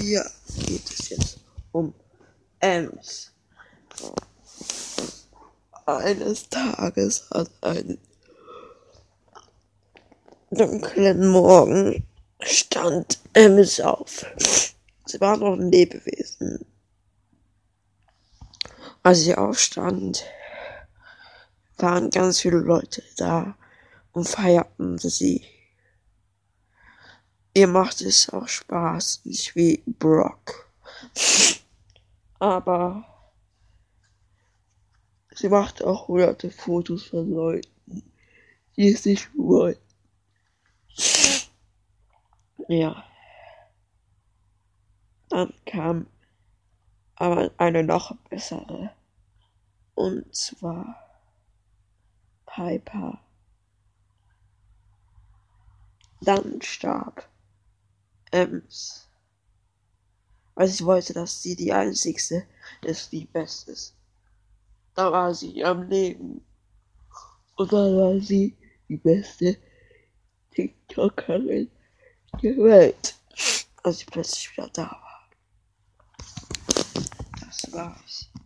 hier geht es jetzt um Ems. Eines Tages an einem dunklen Morgen stand Ems auf. Sie war noch ein Lebewesen. Als sie aufstand, waren ganz viele Leute da und feierten sie. Ihr macht es auch Spaß, nicht wie Brock. Aber sie macht auch hunderte Fotos von Leuten, die es nicht wollen. Ja. Dann kam aber eine noch bessere. Und zwar Piper. Dann starb Ems. Weil sie wollte, dass sie die einzigste ist, die best ist. Da war sie am Leben. Und dann war sie die beste TikTokerin der Welt. Als sie plötzlich wieder da war. Das war's.